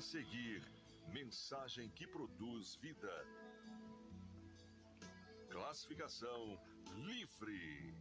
A seguir, mensagem que produz vida. Classificação livre.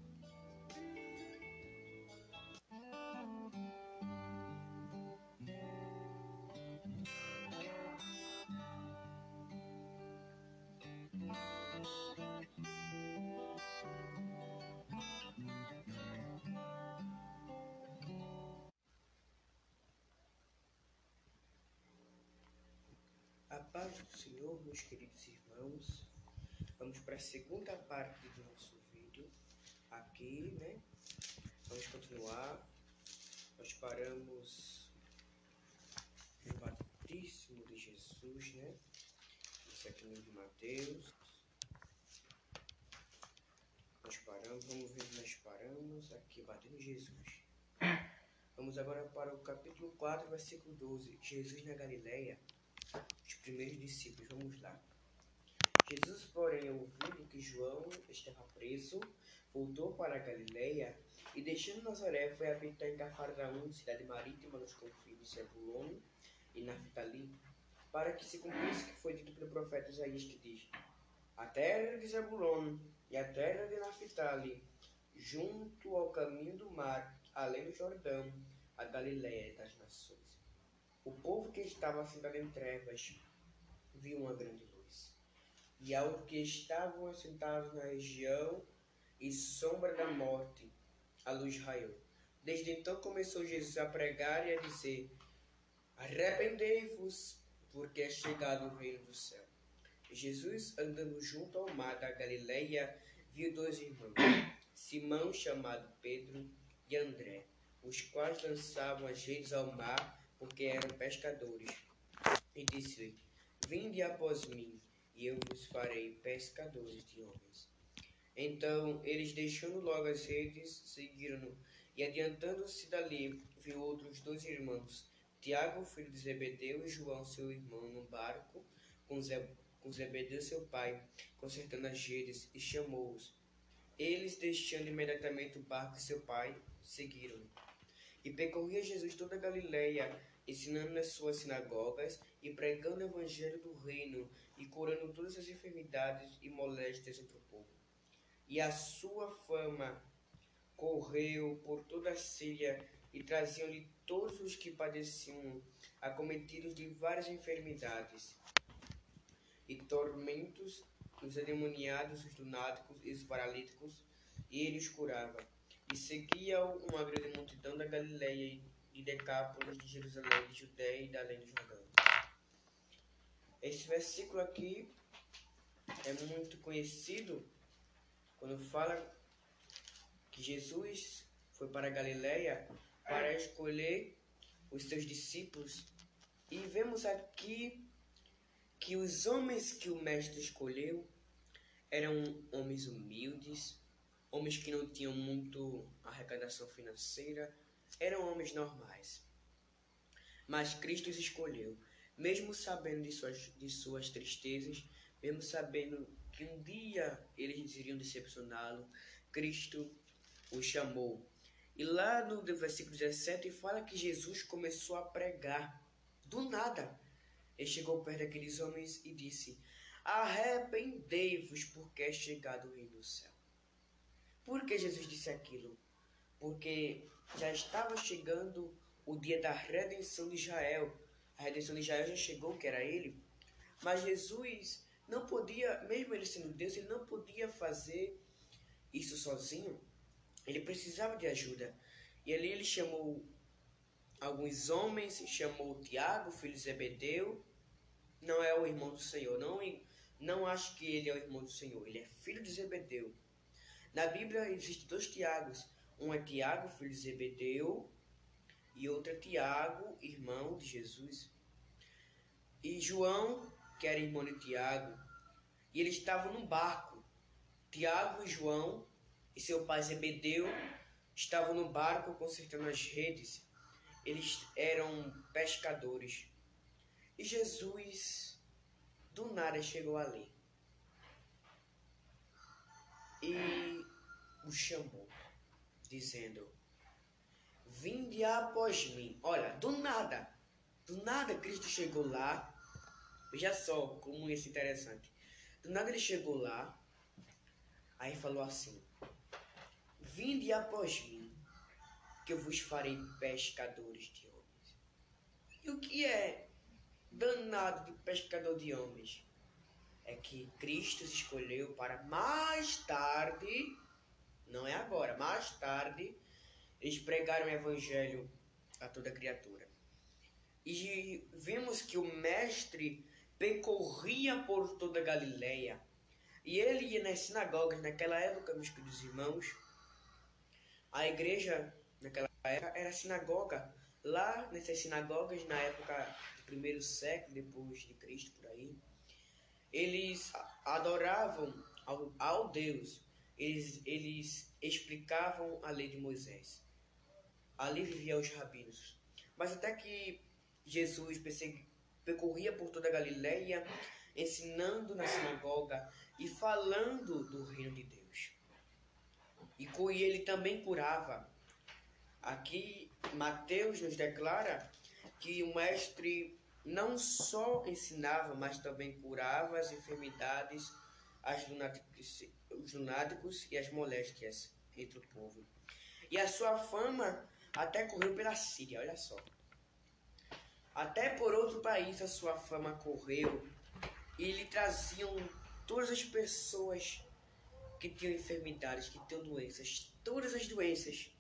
Paz do Senhor, meus queridos irmãos. Vamos para a segunda parte do nosso vídeo. Aqui, né? Vamos continuar. Nós paramos no batismo de Jesus, né? Isso aqui no de Mateus. Nós paramos, vamos ver nós paramos. Aqui, batendo Jesus. Vamos agora para o capítulo 4, versículo 12. Jesus na Galileia os primeiros discípulos. Vamos lá. Jesus, porém, ouvindo que João estava preso, voltou para a Galileia e, deixando Nazaré, foi habitar em Cafarnaum, cidade marítima nos confins de Zebulon e Naphtali, para que se cumprisse o que foi dito pelo profeta Isaías, que diz: A terra de Zebulon e a terra de Naphtali, junto ao caminho do mar, além do Jordão, a Galileia das nações. O povo que estava sentado em trevas viu uma grande luz. E aos que estavam assentados na região e sombra da morte, a luz raiou. Desde então começou Jesus a pregar e a dizer: Arrependei-vos, porque é chegado o reino do céu. Jesus, andando junto ao mar da Galileia, viu dois irmãos, Simão, chamado Pedro, e André, os quais lançavam as redes ao mar, porque eram pescadores. E disse-lhe: Vinde após mim, e eu vos farei pescadores de homens. Então eles, deixando logo as redes, seguiram-no, e adiantando-se dali, viu outros dois irmãos, Tiago, filho de Zebedeu, e João, seu irmão, no barco, com, Ze com Zebedeu, seu pai, consertando as redes, e chamou-os. Eles, deixando imediatamente o barco e seu pai, seguiram-no. E percorria Jesus toda a Galileia, ensinando nas suas sinagogas e pregando o evangelho do reino e curando todas as enfermidades e moléstias entre o povo. E a sua fama correu por toda a Síria e traziam-lhe todos os que padeciam, acometidos de várias enfermidades e tormentos, os endemoniados, os lunáticos e os paralíticos, e ele os curava. E seguia uma grande multidão da Galileia de Decápolis, de Jerusalém, de Judéia e da além do Jordão. Esse versículo aqui é muito conhecido quando fala que Jesus foi para a Galileia para escolher os seus discípulos. E vemos aqui que os homens que o mestre escolheu eram homens humildes, homens que não tinham muito arrecadação financeira, eram homens normais. Mas Cristo os escolheu, mesmo sabendo de suas, de suas tristezas, mesmo sabendo que um dia eles iriam decepcioná-lo, Cristo os chamou. E lá no versículo 17 fala que Jesus começou a pregar. Do nada, ele chegou perto daqueles homens e disse: Arrependei-vos, porque é chegado o reino do céu. Por que Jesus disse aquilo? Porque já estava chegando o dia da redenção de Israel. A redenção de Israel já chegou, que era ele. Mas Jesus não podia, mesmo ele sendo Deus, ele não podia fazer isso sozinho. Ele precisava de ajuda. E ali ele chamou alguns homens, chamou Tiago, filho de Zebedeu. Não é o irmão do Senhor. Não, não acho que ele é o irmão do Senhor. Ele é filho de Zebedeu. Na Bíblia existem dois Tiagos. Um é Tiago, filho de Zebedeu, e outro é Tiago, irmão de Jesus. E João, que era irmão de Tiago, e eles estavam num barco. Tiago e João e seu pai Zebedeu estavam no barco consertando as redes. Eles eram pescadores. E Jesus do nada chegou ali. E o chamou, dizendo: Vinde após mim. Olha, do nada. Do nada Cristo chegou lá. Veja só como isso é interessante. Do nada ele chegou lá. Aí falou assim: Vinde após mim, que eu vos farei pescadores de homens. E o que é danado de pescador de homens? É que Cristo escolheu para mais tarde, não é agora, mais tarde, eles pregaram o evangelho a toda criatura. E vimos que o mestre percorria por toda a Galileia. E ele ia nas sinagogas naquela época, meus queridos irmãos. A igreja naquela época era sinagoga. Lá nessas sinagogas, na época do primeiro século depois de Cristo, por aí, eles adoravam ao, ao Deus. Eles, eles explicavam a lei de Moisés. Ali viviam os rabinos. Mas até que Jesus percorria por toda a Galileia, ensinando na sinagoga e falando do reino de Deus. E ele também curava. Aqui Mateus nos declara que o mestre não só ensinava, mas também curava as enfermidades, as lunáticos, os lunáticos e as moléstias entre o povo. E a sua fama até correu pela Síria, olha só. Até por outro país a sua fama correu e lhe traziam todas as pessoas que tinham enfermidades, que tinham doenças, todas as doenças,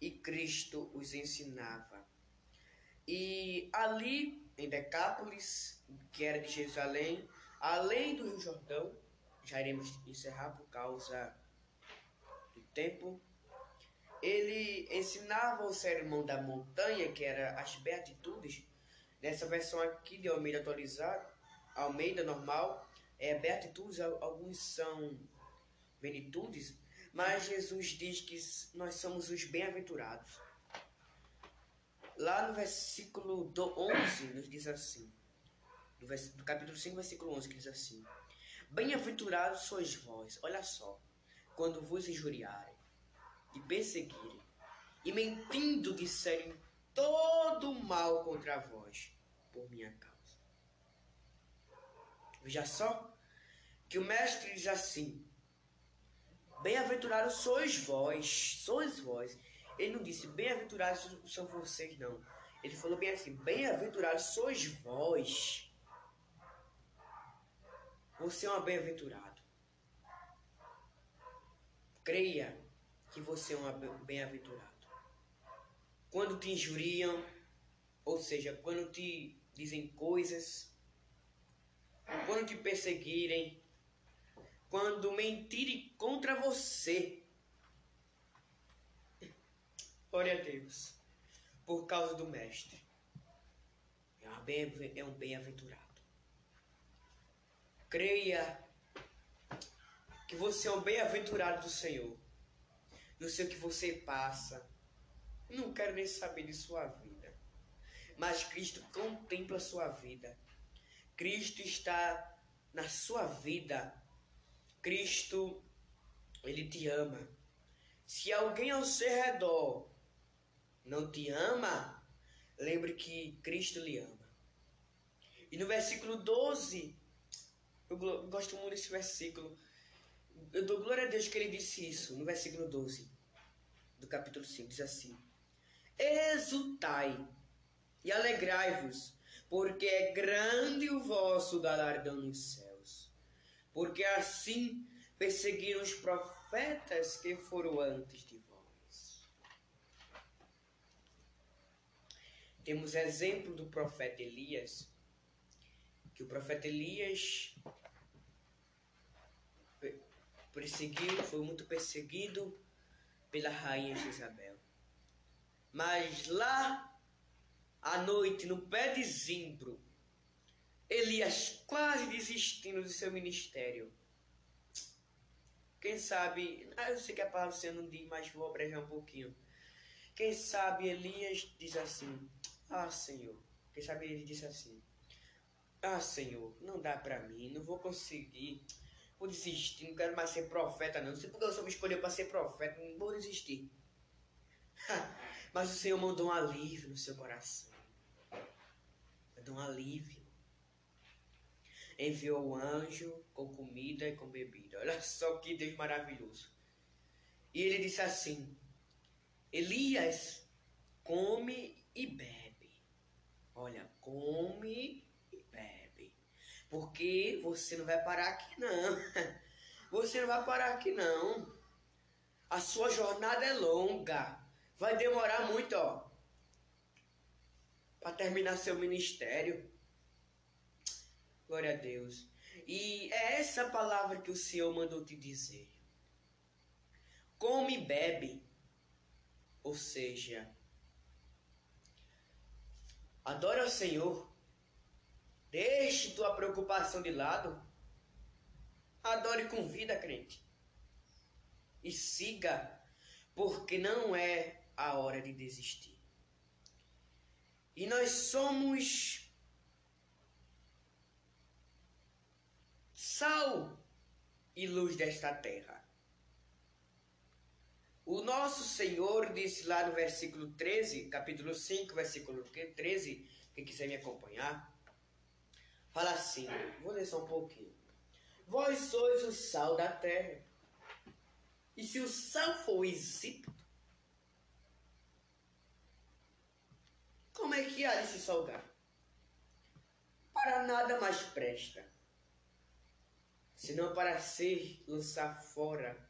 e Cristo os ensinava. E ali em Decápolis, que era de Jerusalém, além do Rio Jordão, já iremos encerrar por causa do tempo, ele ensinava o sermão da montanha, que era as beatitudes. Nessa versão aqui de Almeida atualizado, Almeida normal, é beatitudes, alguns são venitudes, mas Jesus diz que nós somos os bem-aventurados. Lá no versículo do 11 nos diz assim, do, do capítulo 5, versículo 11, que diz assim: Bem-aventurados sois vós, olha só, quando vos injuriarem e perseguirem, e mentindo disserem todo mal contra vós, por minha causa. Veja só que o mestre diz assim: Bem-aventurados sois vós, sois vós. Ele não disse bem-aventurados são vocês, não. Ele falou bem assim: Bem-aventurados sois vós. Você é um bem-aventurado. Creia que você é um bem-aventurado. Quando te injuriam, ou seja, quando te dizem coisas, quando te perseguirem, quando mentirem contra você, ore a Deus, por causa do Mestre. É um bem-aventurado. Creia que você é um bem-aventurado do Senhor não sei o que você passa. Não quero nem saber de sua vida. Mas Cristo contempla a sua vida. Cristo está na sua vida. Cristo, Ele te ama. Se alguém ao seu redor não te ama, lembre que Cristo lhe ama. E no versículo 12, eu gosto muito desse versículo eu dou glória a Deus que ele disse isso no versículo 12 do capítulo 5. Diz assim: Exultai e alegrai-vos, porque é grande o vosso galardão nos céus. Porque assim perseguiram os profetas que foram antes de vós. Temos exemplo do profeta Elias, que o profeta Elias perseguido, foi muito perseguido pela rainha Isabel. Mas lá à noite, no pé de zimbro, Elias quase desistindo do seu ministério. Quem sabe, ah, eu sei que a palavra você não diz, mas vou abrejar um pouquinho. Quem sabe Elias diz assim: Ah, Senhor. Quem sabe ele disse assim: Ah, Senhor, não dá para mim, não vou conseguir vou desistir, não quero mais ser profeta, não. Não sei porque o Senhor me escolheu para ser profeta, não vou desistir. Mas o Senhor mandou um alívio no seu coração. alívio. Enviou o anjo com comida e com bebida. Olha só que Deus maravilhoso. E ele disse assim: Elias, come e bebe. Olha, come e bebe. Porque você não vai parar aqui, não. Você não vai parar aqui, não. A sua jornada é longa. Vai demorar muito, ó. Para terminar seu ministério. Glória a Deus. E é essa palavra que o Senhor mandou te dizer. Come e bebe. Ou seja, adora o Senhor. Deixe tua preocupação de lado. Adore com vida, crente e siga, porque não é a hora de desistir. E nós somos sal e luz desta terra. O nosso Senhor disse lá no versículo 13, capítulo 5, versículo 13, quem quiser me acompanhar, fala assim, vou ler só um pouquinho. Vós sois o sal da terra. E se o sal for insípido, como é que há de se salgar? Para nada mais presta, senão para ser lançado fora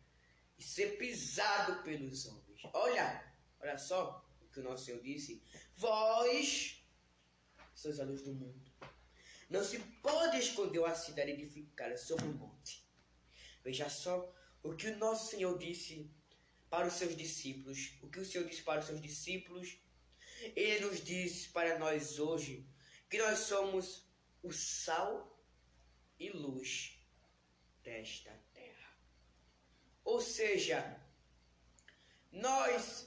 e ser pisado pelos homens. Olha, olha só o que o nosso Senhor disse: Vós sois a luz do mundo. Não se pode esconder uma cidade edificada sobre um monte. Veja só o que o nosso Senhor disse para os seus discípulos, o que o Senhor disse para os seus discípulos, ele nos diz para nós hoje que nós somos o sal e luz desta terra. Ou seja, nós,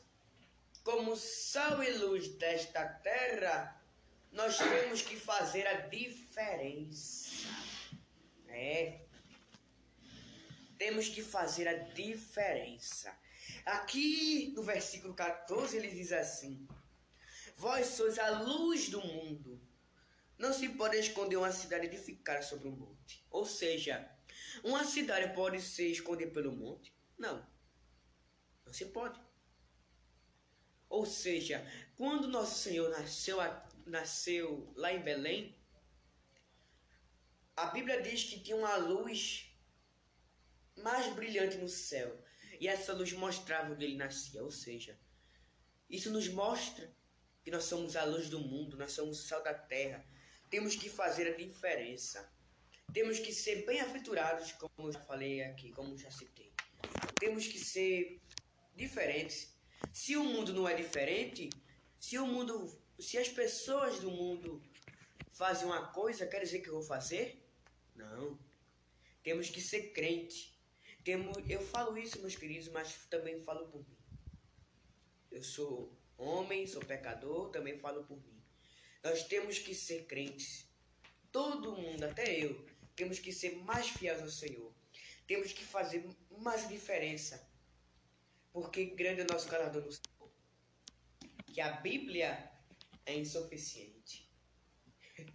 como sal e luz desta terra, nós temos que fazer a diferença. É, temos que fazer a diferença. Aqui no versículo 14 ele diz assim: Vós sois a luz do mundo. Não se pode esconder uma cidade edificada sobre um monte. Ou seja, uma cidade pode se esconder pelo monte? Não. Não se pode. Ou seja, quando nosso Senhor nasceu, nasceu lá em Belém, a Bíblia diz que tinha uma luz mais brilhante no céu. E essa luz mostrava onde ele nascia. Ou seja, isso nos mostra que nós somos a luz do mundo, nós somos o sal da terra. Temos que fazer a diferença. Temos que ser bem afeturados, como já falei aqui, como já citei. Temos que ser diferentes. Se o mundo não é diferente, se o mundo, se as pessoas do mundo fazem uma coisa, quer dizer que eu vou fazer? Não. Temos que ser crente. Temos, eu falo isso, meus queridos, mas também falo por mim. Eu sou homem, sou pecador, também falo por mim. Nós temos que ser crentes. Todo mundo, até eu, temos que ser mais fiéis ao Senhor. Temos que fazer mais diferença. Porque grande é o nosso galardão no Senhor. Que a Bíblia é insuficiente.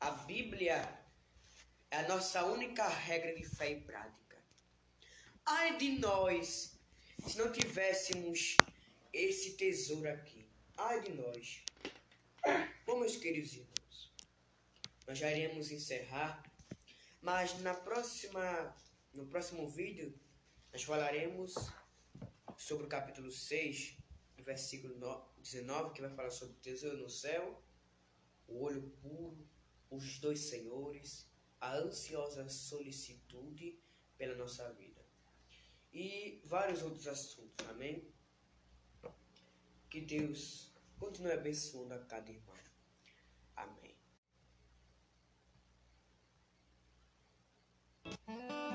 A Bíblia é a nossa única regra de fé e prática. Ai de nós, se não tivéssemos esse tesouro aqui. Ai de nós. Bom, meus queridos irmãos, nós já iremos encerrar, mas na próxima, no próximo vídeo, nós falaremos sobre o capítulo 6, versículo 19, que vai falar sobre o tesouro no céu, o olho puro, os dois senhores, a ansiosa solicitude pela nossa vida e vários outros assuntos, amém? Que Deus continue abençoando a cada irmão. Amém. Mm-hmm.